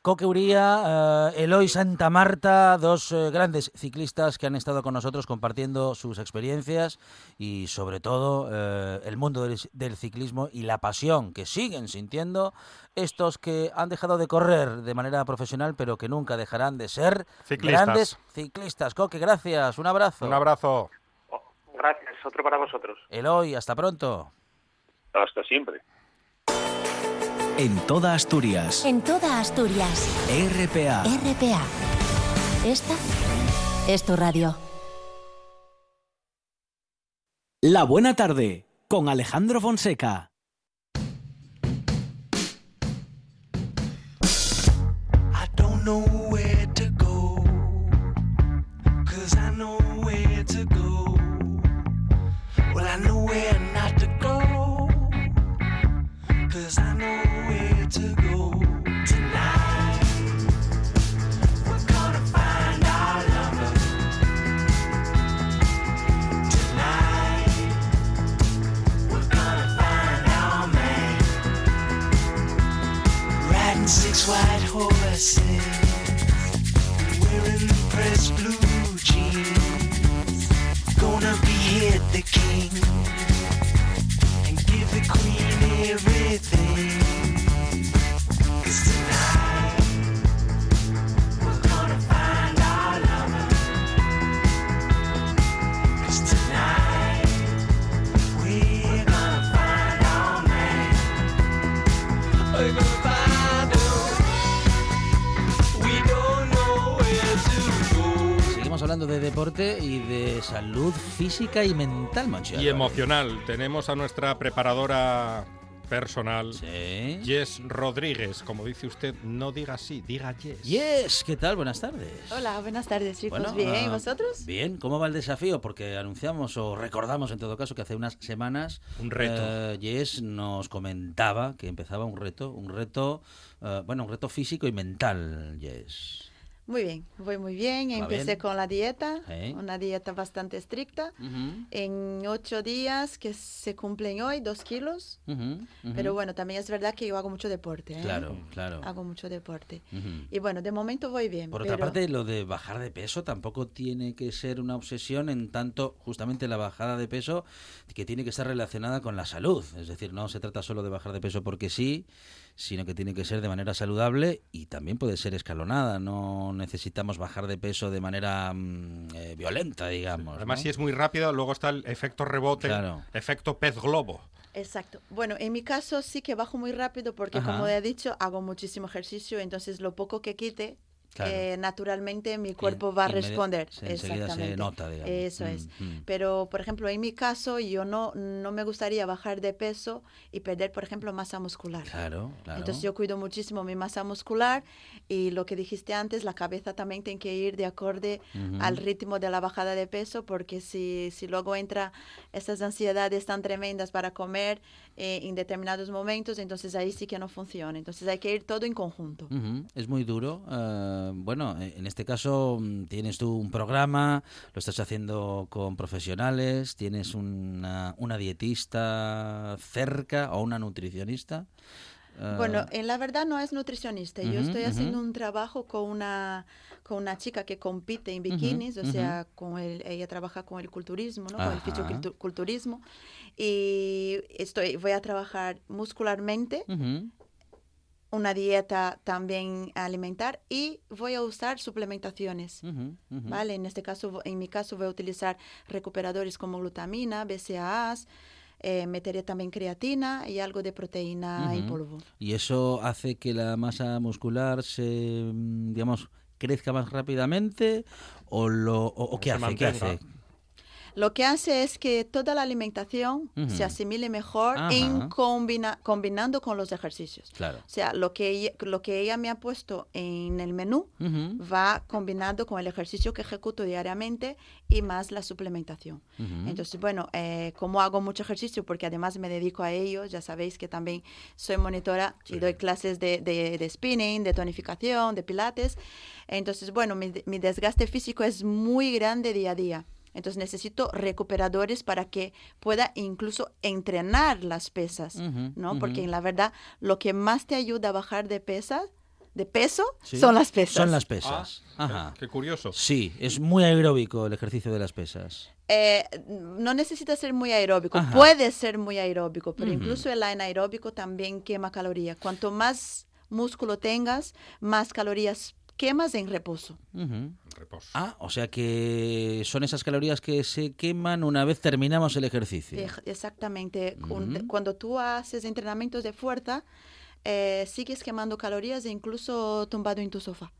Coque Uría, eh, Eloy Santa Marta, dos eh, grandes ciclistas que han estado con nosotros compartiendo sus experiencias y sobre todo eh, el mundo del, del ciclismo y la pasión que siguen sintiendo estos que han dejado de correr de manera profesional pero que nunca dejarán de ser Ciclistas. grandes ciclistas. Coque, gracias, un abrazo. Un abrazo. Gracias, otro para vosotros. Eloy, hasta pronto. Hasta siempre. En toda Asturias. En toda Asturias. RPA. RPA. Esta es tu radio. La buena tarde con Alejandro Fonseca. I don't know where to go. Cause I know where to go. Well, I know where not to go. Cause I know blue jeans. Gonna be hit the king de deporte y de salud física y mental, Monchi. Y emocional. Tenemos a nuestra preparadora personal, Jess Rodríguez. Como dice usted, no diga sí, diga yes. Yes, ¿qué tal? Buenas tardes. Hola, buenas tardes chicos. Bueno, Bien, ¿y ah, vosotros? Bien, ¿cómo va el desafío? Porque anunciamos o recordamos en todo caso que hace unas semanas Un reto. eh, Jess nos comentaba que empezaba un reto, un reto, eh, bueno, un reto físico y mental, Jess. Muy bien, voy muy bien. Empecé bien. con la dieta, una dieta bastante estricta. En ocho días que se cumplen hoy, dos kilos. Ujú, ujú. Pero bueno, también es verdad que yo hago mucho deporte. ¿eh? Claro, claro. Hago mucho deporte. Y bueno, de momento voy bien. Por otra pero- parte, lo de bajar de peso tampoco tiene que ser una obsesión en tanto justamente la bajada de peso que tiene que estar relacionada con la salud. Es decir, no se trata solo de bajar de peso porque sí, sino que tiene que ser de manera saludable y también puede ser escalonada. No necesitamos bajar de peso de manera mm, eh, violenta, digamos. Además, ¿no? si es muy rápido, luego está el efecto rebote, Claro. efecto pez globo. Exacto. Bueno, en mi caso sí que bajo muy rápido porque, Ajá. como he dicho, hago muchísimo ejercicio, entonces lo poco que quite, Claro. eh, naturalmente mi cuerpo va a responder. se- enseguida se Exactamente. nota, digamos. Eso es. Mm, mm. Pero, por ejemplo, en mi caso, yo no, no me gustaría bajar de peso y perder, por ejemplo, masa muscular. Claro, claro. Entonces yo cuido muchísimo mi masa muscular y lo que dijiste antes, la cabeza también tiene que ir de acorde al ritmo de la bajada de peso porque si, si luego entra esas ansiedades tan tremendas para comer eh, en determinados momentos, entonces ahí sí que no funciona. Entonces hay que ir todo en conjunto. Es muy duro. Eh, bueno, eh, en este caso mm, tienes tú un programa, lo estás haciendo con profesionales, tienes una, una dietista cerca o una nutricionista. eh, Bueno, en la verdad no es nutricionista. Yo estoy haciendo un trabajo con una, con una chica que compite en bikinis, o sea, con el, ella trabaja con el culturismo, ¿no? Con el Ajá. fisiculturismo. Y estoy, voy a trabajar muscularmente, una dieta también alimentar y voy a usar suplementaciones. ¿Vale? En este caso, vo- en mi caso voy a utilizar recuperadores como glutamina, BCAAs, eh, meteré también creatina y algo de proteína en Ujú. polvo. Y eso hace que la masa muscular se, mm, digamos, crezca más rápidamente o lo o, o qué se hace, qué hace. Lo que hace es que toda la alimentación Ujú. se asimile mejor Ajá. en combina- combinando con los ejercicios. Claro. O sea, lo que, ella, lo que ella me ha puesto en el menú Ujú, va combinando con el ejercicio que ejecuto diariamente y más la suplementación. ujú. Entonces, bueno, eh, como hago mucho ejercicio, porque además me dedico a ello, ya sabéis que también soy monitora y doy clases de, de- de spinning, de tonificación, de pilates. Entonces, bueno, mi, mi desgaste físico es muy grande día a día. Entonces necesito recuperadores para que pueda incluso entrenar las pesas, ¿no? Porque en la verdad lo que más te ayuda a bajar de pesas, de peso, Sí. son las pesas. Son las pesas. Ah, Ajá. Qué curioso. Sí, es muy aeróbico el ejercicio de las pesas. Eh, no necesita ser muy aeróbico, Ajá. puede ser muy aeróbico, pero incluso el anaeróbico también quema calorías. Cuanto más músculo tengas, más calorías quemas en reposo. Reposo. Ah, o sea que son esas calorías que se queman una vez terminamos el ejercicio. Ej- Exactamente. Cuando tú haces entrenamientos de fuerza, eh, sigues quemando calorías e incluso tumbado en tu sofá.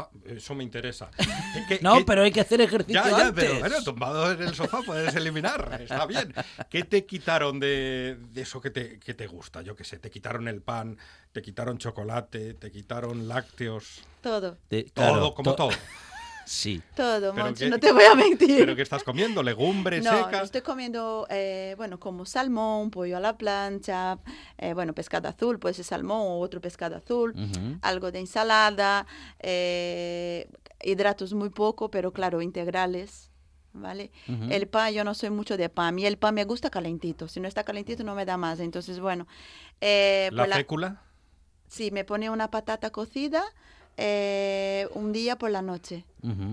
Ah, eso me interesa. ¿Qué- No, qué- pero hay que hacer ejercicio Ya, ya, antes. pero bueno, tumbado en el sofá puedes eliminar, está bien. ¿Qué te quitaron de, de eso que te, que te gusta? Yo qué sé, te quitaron el pan, te quitaron chocolate, te quitaron lácteos, Todo, De- todo, claro, como to- todo. Sí. todo, Monchi, qué- no te voy a mentir. ¿Pero qué estás comiendo? ¿Legumbres No, secas? estoy comiendo, eh, bueno, como salmón, pollo a la plancha, eh, bueno, pescado azul, puede ser salmón o otro pescado azul, Ujú. algo de ensalada, eh, hidratos muy poco, pero claro, integrales, ¿vale? Ujú. El pan, yo no soy mucho de pan, y el pan me gusta calentito, si no está calentito no me da más, entonces bueno. eh, ¿La pues la- fécula? Sí, me pone una patata cocida eh, un día por la noche.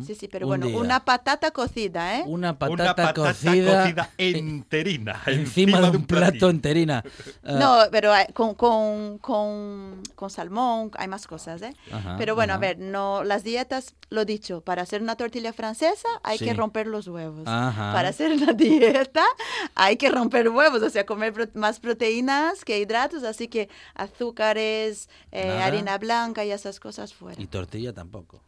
Sí, sí, pero Un bueno, día. una patata cocida, ¿eh? Una patata, Una patata cocida, cocida enterina. encima de un plato enterina. Ah, No, pero eh, con, con, con, con salmón hay más cosas, ¿eh? Ajá, pero bueno, ajá. a ver, no, las dietas, lo dicho, para hacer una tortilla francesa hay Sí. que romper los huevos. Ajá. Para hacer una dieta hay que romper huevos, o sea, comer pro- más proteínas que hidratos, así que azúcares, eh, harina blanca y esas cosas fuera. Y tortilla tampoco.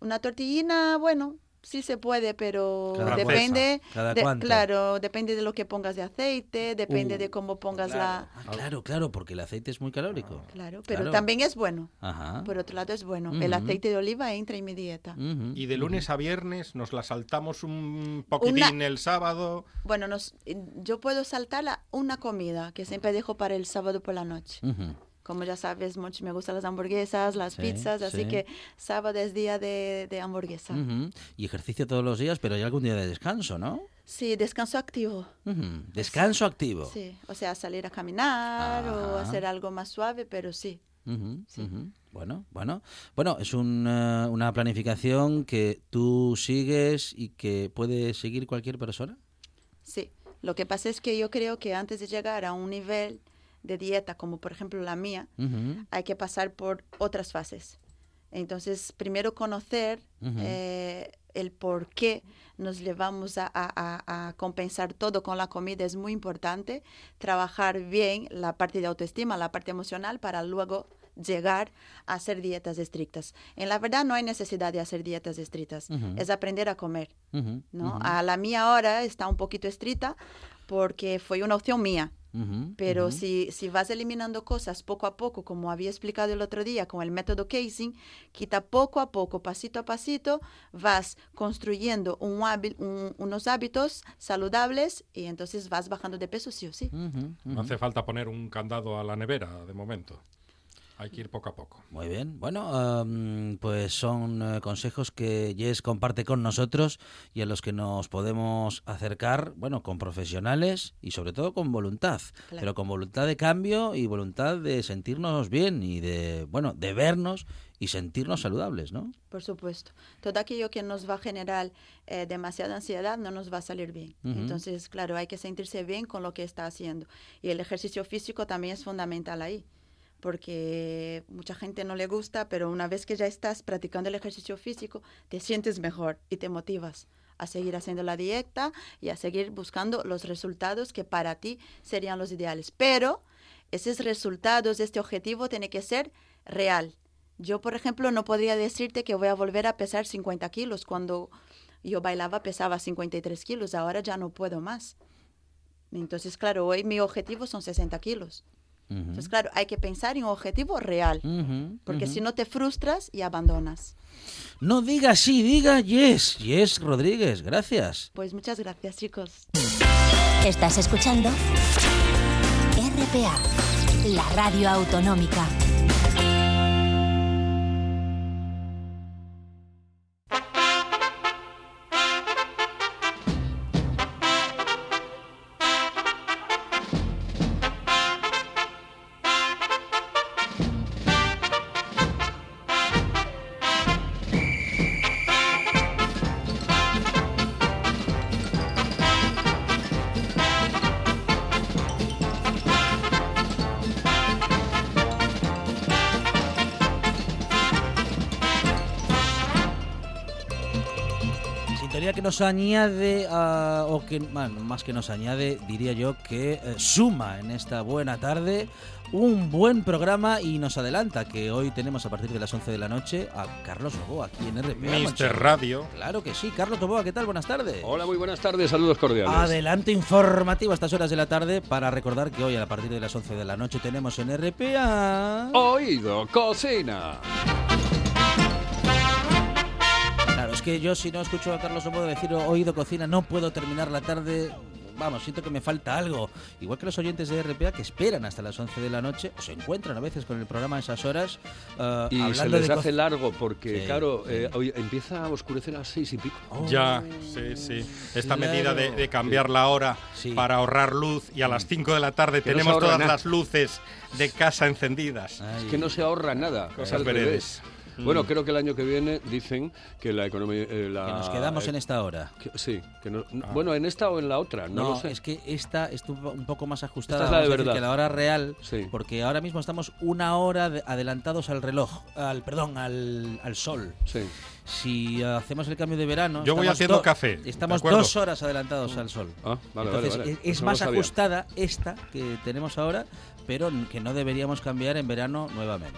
Una tortillina, bueno, sí se puede, pero Cada depende, cuánto. ¿Cada de- claro, depende de lo que pongas de aceite, depende Uh, de cómo pongas la... Ah, claro, claro, porque el aceite es muy calórico. Claro, pero Claro. también es bueno. Ajá. Por otro lado es bueno. El aceite de oliva entra en mi dieta. Y de lunes a viernes nos la saltamos un poquitín el sábado. Bueno, nos, yo puedo saltar la- una comida que siempre dejo para el sábado por la noche. Ujú. Como ya sabes, mucho me gustan las hamburguesas, las Sí, pizzas, así sí. que sábado es día de, de hamburguesa. Ujú. Y ejercicio todos los días, pero hay algún día de descanso, ¿no? Sí, descanso activo. Ujú. Descanso activo. Sí, o sea, salir a caminar o Ajá. hacer algo más suave, pero sí. Ujú, ujú. Bueno, bueno. Bueno, es un, eh, una planificación que tú sigues y que puede seguir cualquier persona. Sí, lo que pasa es que yo creo que antes de llegar a un nivel de dieta, como por ejemplo la mía, hay que pasar por otras fases. Entonces, primero conocer eh, el por qué nos llevamos a, a- compensar todo con la comida es muy importante. Trabajar bien la parte de autoestima, la parte emocional, para luego llegar a hacer dietas estrictas. En la verdad no hay necesidad de hacer dietas estrictas, es aprender a comer. ¿no? A la mía ahora está un poquito estricta porque fue una opción mía. Pero si, si vas eliminando cosas poco a poco, como había explicado el otro día con el método Casing, quita poco a poco, pasito a pasito, vas construyendo un hábil- un- unos hábitos saludables y entonces vas bajando de peso sí o sí. No hace falta poner un candado a la nevera de momento. Hay que ir poco a poco. Muy bien. Bueno, am, pues son eh, consejos que Jess comparte con nosotros y a los que nos podemos acercar, bueno, con profesionales y sobre todo con voluntad. Claro. Pero con voluntad de cambio y voluntad de sentirnos bien y de, bueno, de vernos y sentirnos saludables, ¿no? Por supuesto. Todo aquello que nos va a generar eh, demasiada ansiedad no nos va a salir bien. Ujú. Entonces, claro, hay que sentirse bien con lo que está haciendo. Y el ejercicio físico también es fundamental ahí, porque mucha gente no le gusta, pero una vez que ya estás practicando el ejercicio físico, te sientes mejor y te motivas a seguir haciendo la dieta y a seguir buscando los resultados que para ti serían los ideales. Pero esos resultados, este objetivo tiene que ser real. Yo, por ejemplo, no podría decirte que voy a volver a pesar 50 kilos. Cuando yo bailaba pesaba 53 kilos, ahora ya no puedo más. Entonces, claro, hoy mi objetivo son 60 kilos. Entonces, claro, hay que pensar en un objetivo real, porque si no te frustras y abandonas. No diga sí, diga yes. Yes Rodríguez, gracias. Pues muchas gracias, chicos. Estás escuchando RPA, la radio autonómica. Nos añade, a- o que bueno, más que nos añade, diría yo que eh, suma en esta buena tarde un buen programa y nos adelanta que hoy tenemos a partir de las 11 de la noche a Carlos Novoa aquí en RPA. Monchi. Radio. Claro que sí, Carlos Novoa, ¿qué tal? Buenas tardes. Hola, muy buenas tardes, saludos cordiales. Adelante informativo a estas horas de la tarde para recordar que hoy a partir de las 11 de la noche tenemos en RPA... Oído Cocina. Que yo si no escucho a Carlos Novoa decir oído cocina no puedo terminar la tarde vamos, siento que me falta algo. Igual que los oyentes de RPA que esperan hasta las 11 de la noche o se encuentran a veces con el programa a esas horas. eh, Y se les de hace largo porque, Sí, claro, sí. eh, hoy empieza a oscurecer a las seis y pico. Ya, sí, sí. Esta Claro. medida de, de cambiar la hora Sí. para ahorrar luz y a las 5 de la tarde Que no tenemos ahorra todas nada. las luces de casa encendidas. Ay, Es que no se ahorra nada. Cosas es Bueno, creo que el año que viene dicen que la economía... eh, la- que nos quedamos en esta hora. que- sí, que no- bueno, en esta o en la otra, no, No, lo sé. es que esta está un po- un poco más ajustada Esta es la de verdad. que la hora real, Sí. porque ahora mismo estamos una hora de- adelantados al reloj, al perdón, al, al sol. Sí. Si hacemos el cambio de verano, Yo voy estamos haciendo do- café, ¿de Estamos dos horas adelantados al sol. Ah, vale, vale, Entonces vale. es- Eso es más sabía. ajustada esta que tenemos ahora, pero que no deberíamos cambiar en verano nuevamente.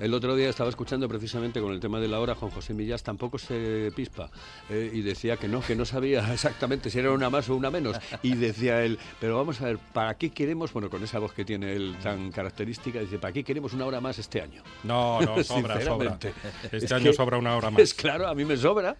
El otro día estaba escuchando precisamente con el tema de la hora, Juan José Millás tampoco se pispa eh, y decía que no, que no sabía exactamente si era una más o una menos. Y decía él, pero vamos a ver, ¿para qué queremos, bueno, con esa voz que tiene él tan característica, dice, ¿para qué queremos una hora más este año? No, no, sobra, sobra. Sinceramente. Este Es año que- sobra una hora más. Claro, a mí me sobra,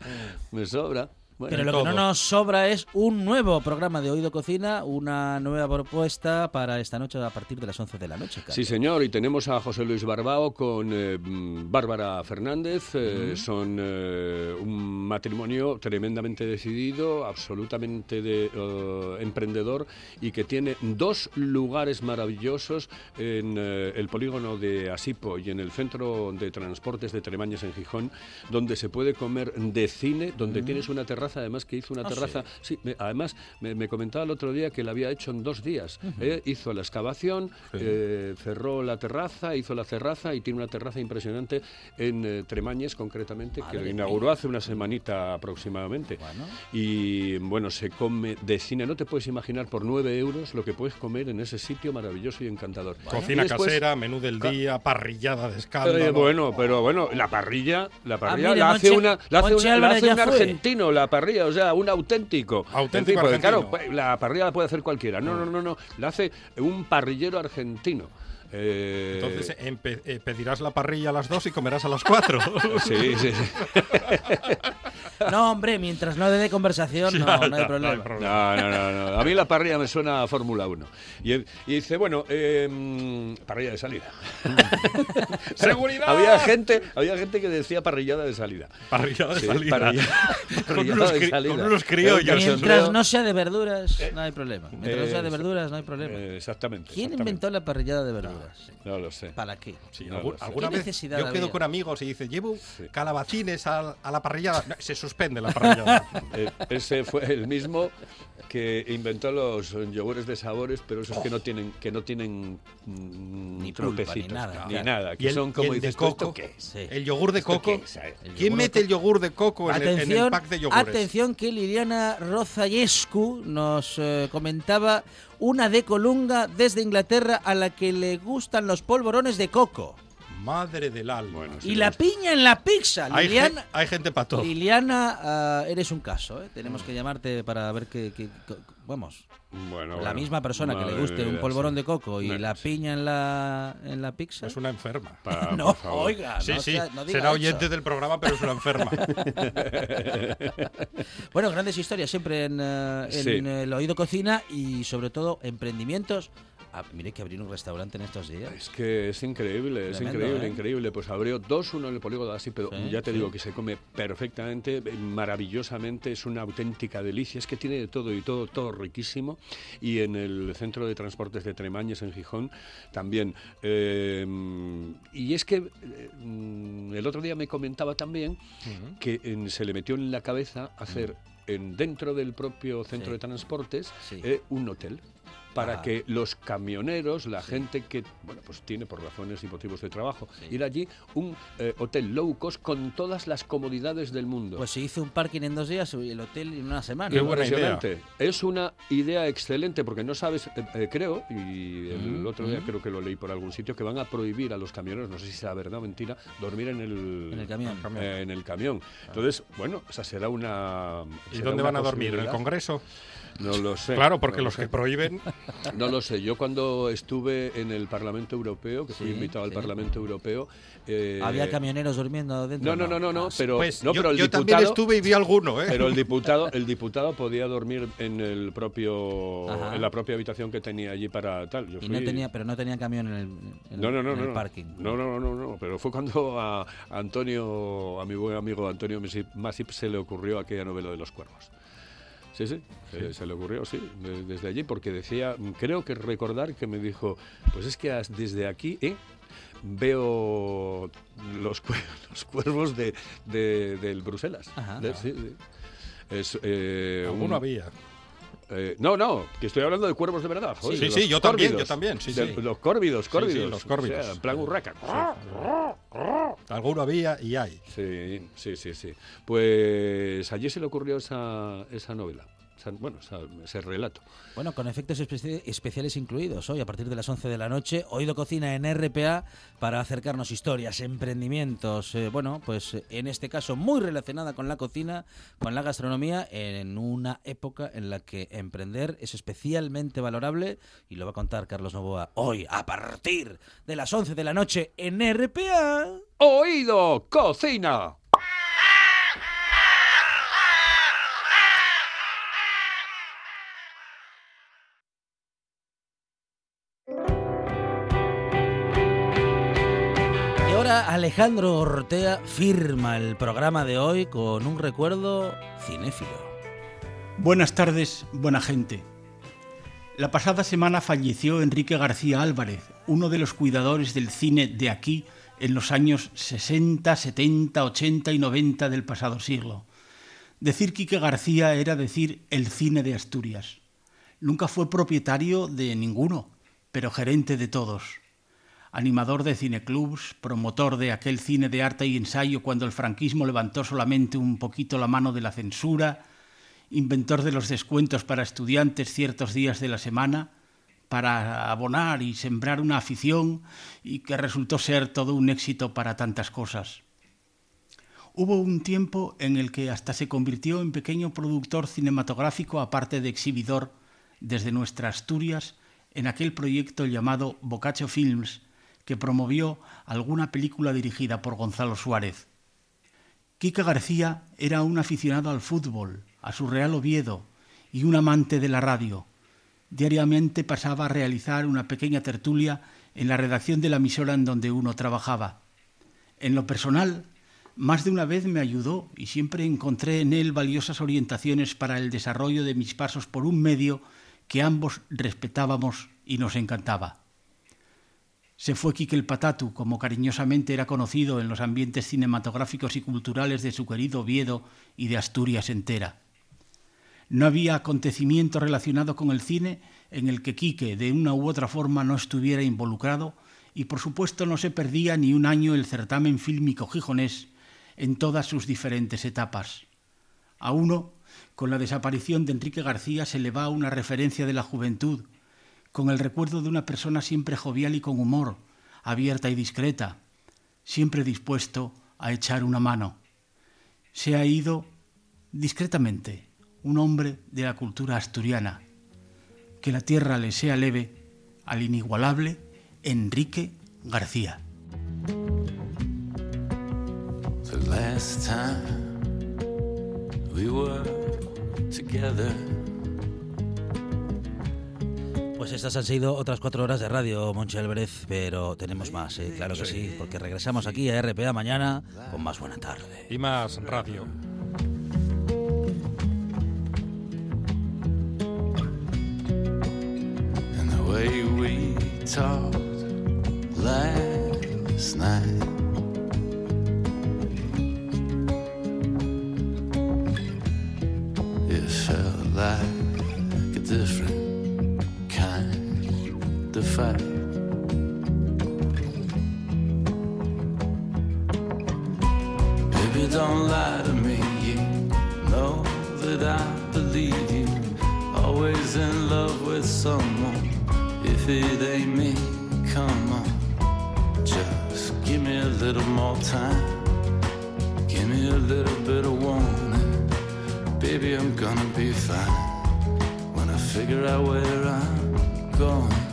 me sobra. Bueno, Pero lo que no nos sobra es un nuevo programa de Oído Cocina, una nueva propuesta para esta noche a partir de las 11 de la noche. Carlos. Sí, señor, y tenemos a José Luis Barbao con eh, mm, Bárbara Fernández. eh, Son eh, un matrimonio tremendamente decidido, absolutamente de, eh, emprendedor y que tiene dos lugares maravillosos en el polígono de Asipo y en el centro de transportes de Tremañes en Gijón, donde se puede comer de cine, donde tienes una terraza, además que hizo una Ah, terraza Sí, me- además me, me comentaba el otro día que la había hecho en dos días. ¿eh? Hizo la excavación, eh, cerró la terraza, hizo la terraza y tiene una terraza impresionante en eh, Tremañes concretamente, que Madre lo inauguró hace una semanita aproximadamente. Bueno. Y bueno, se come de cine. No te puedes imaginar por nueve euros lo que puedes comer en ese sitio maravilloso y encantador. Cocina Y después- casera, menú del día, parrillada de escándalo. eh, bueno, pero bueno, la parrilla, la parrilla mire, la hace Monchi- una, la hace una- la hace un fue. argentino, la parrilla, o sea, un auténtico. Auténtico porque, claro, pues, la parrilla la puede hacer cualquiera. No, no, no, no, la hace un parrillero argentino. Eh, Entonces eh, pedirás la parrilla a las dos y comerás a las cuatro. sí, sí, sí. No, hombre, mientras no dé conversación, no, no hay no hay problema. No, no, no, no. A mí la parrilla me suena a Fórmula 1. Y, y dice, bueno, eh, parrilla de salida. ¡Seguridad! había gente, había gente que decía parrillada de salida. Parrillada de Sí, salida. parrilla- Con parrillada unos de salida. con unos criollos. Mientras no sea de verduras, no hay problema. Mientras no sea de Eh, verduras, no hay problema. Eh, exactamente. ¿Quién exactamente. inventó la parrillada de verduras? No lo sé. ¿Para qué? Sí, No alguna ¿Qué vez necesidad yo quedo había? con amigos y dice, llevo calabacines a, a la parrillada. No, se suspende la parrillada. Eh, ese fue el mismo que inventó los yogures de sabores, pero esos que no tienen que no tienen mm, Ni pulpa, ni tropecitos, nada. ni nada, que Y el- son como el de dices ¿esto coco. qué es? Sí. El yogur de ¿Esto coco. es? ¿Quién yogur de mete el yogur de coco en el, en el Atención, pack de yogures? atención que Liliana Rozayescu nos eh, comentaba una de Colunga desde Inglaterra a la que le gustan los polvorones de coco. Madre del alma. Bueno, sí, Y la piña en la pizza. hay, Liliana, hay gente para todo. Liliana ah, eres un caso. ¿eh? Tenemos que llamarte para ver que- vamos, Bueno, la bueno. misma persona que le guste un polvorón sí. de coco y No, la sí. piña en la en la pizza. Es una enferma. No, oiga, Sí, no sí, sea- no diga será eso. oyente del programa, pero es una enferma. Bueno, grandes historias siempre en, eh, en Sí. el oído cocina y sobre todo emprendimientos. Ah, mire que abrir un restaurante en estos días. Es que es increíble, es increíble, ¿eh? increíble. Pues abrió dos, uno en el polígono de así, pero Sí, ya te sí. digo que se come perfectamente, eh, maravillosamente, es una auténtica delicia. Es que tiene de todo y todo, todo riquísimo. Y en el centro de transportes de Tremañes, en Gijón, también. Eh, y es que eh, mm, el otro día me comentaba también que en- se le metió en la cabeza hacer en, dentro del propio centro Sí. de transportes un hotel para Ah. que los camioneros, la gente que bueno pues tiene por razones y motivos de trabajo, Sí. ir allí un eh, hotel low cost con todas las comodidades del mundo. Pues se hizo un parking en dos días y el hotel en una semana. Qué buena idea. Es una idea excelente porque no sabes, eh, eh, creo, y el Mm, otro día mm. creo que lo leí por algún sitio, que van a prohibir a los camioneros, no sé si sea verdad o mentira, dormir en el, En el camión. eh, en el camión. Entonces, bueno, esa será una... ¿Y será dónde una van a dormir? ¿En el. Congreso? No lo sé. Claro, porque no lo los sé. que prohíben... No lo sé. Yo cuando estuve en el Parlamento Europeo, que fui Sí, invitado al sí. Parlamento Europeo... eh, Había camioneros durmiendo dentro. No, no, no, no, no, pero, Pues no, yo- pero el yo diputado... también estuve y vi alguno, ¿eh? Pero el diputado, el diputado podía dormir en el propio, Ajá. en la propia habitación que tenía allí para tal. Yo Y fui- no tenía, pero no tenía camión en el, en no, no, el- no, en el no, parking. No, no, no, no, no, pero fue cuando a Antonio, a mi buen amigo Antonio Masip se le ocurrió aquella novela de los cuervos. Sí, sí, se, se le ocurrió, sí, de- desde allí, porque decía, creo que recordar que me dijo, pues es que desde aquí, ¿eh? veo los, los cuervos de, de- del Bruselas. Ajá. De- sí, sí. Es, eh, Alguno un- había. Eh, no, no, que estoy hablando de cuervos de verdad. Sí, sí, yo también, córvidos. yo también, sí, De- sí. Los córvidos, Sí, sí, córvidos. los córvidos. O sea, en plan urraca. Alguno había y hay. Sí, sí, sí, sí. Pues allí se le ocurrió esa, esa novela. Bueno, ese relato. Bueno, con efectos especi- especiales incluidos. Hoy, a partir de las 11 de la noche, Oído Cocina en RPA para acercarnos historias, emprendimientos. eh, bueno, pues en este caso muy relacionada con la cocina, con la gastronomía, en una época en la que emprender es especialmente valorable y lo va a contar Carlos Novoa hoy, a partir de las 11 de la noche en RPA. Oído Cocina. Alejandro Ortea firma el programa de hoy con un recuerdo cinéfilo. Buenas tardes, buena gente. La pasada semana falleció Enrique García Álvarez, uno de los cuidadores del cine de aquí en los años 60, 70, 80 y 90 del pasado siglo. Decir Quique García era decir el cine de Asturias. Nunca fue propietario de ninguno, pero gerente de todos. Animador de cineclubs, promotor de aquel cine de arte y ensayo cuando el franquismo levantó solamente un poquito la mano de la censura, inventor de los descuentos para estudiantes ciertos días de la semana, para abonar y sembrar una afición y que resultó ser todo un éxito para tantas cosas. Hubo un tiempo en el que hasta se convirtió en pequeño productor cinematográfico aparte de exhibidor desde nuestra Asturias en aquel proyecto llamado Boccaccio Films que promovió alguna película dirigida por Gonzalo Suárez. Quique García era un aficionado al fútbol, a su Real Oviedo y un amante de la radio. Diariamente pasaba a realizar una pequeña tertulia en la redacción de la emisora en donde uno trabajaba. En lo personal, más de una vez me ayudó y siempre encontré en él valiosas orientaciones para el desarrollo de mis pasos por un medio que ambos respetábamos y nos encantaba. Se fue Quique el Patatu, como cariñosamente era conocido en los ambientes cinematográficos y culturales de su querido Oviedo y de Asturias entera. No había acontecimiento relacionado con el cine en el que Quique de una u otra forma no estuviera involucrado y por supuesto no se perdía ni un año el certamen fílmico gijonés en todas sus diferentes etapas. A uno, con la desaparición de Enrique García se le va una referencia de la juventud, con el recuerdo de una persona siempre jovial y con humor, abierta y discreta, siempre dispuesto a echar una mano. Se ha ido discretamente un hombre de la cultura asturiana. Que la tierra le sea leve al inigualable Enrique García. The last time we were together. Pues estas han sido otras cuatro horas de radio, Monchi Álvarez, pero tenemos más, ¿eh? claro que sí, porque regresamos aquí a RPA mañana con más buena tarde. Y más radio. And the way we talked last night. It felt like fight. Baby, don't lie to me. You know that I believe you. Always in love with someone. If it ain't me, come on. Just give me a little more time. Give me a little bit of warning. Baby, I'm gonna be fine. When I figure out where I'm going.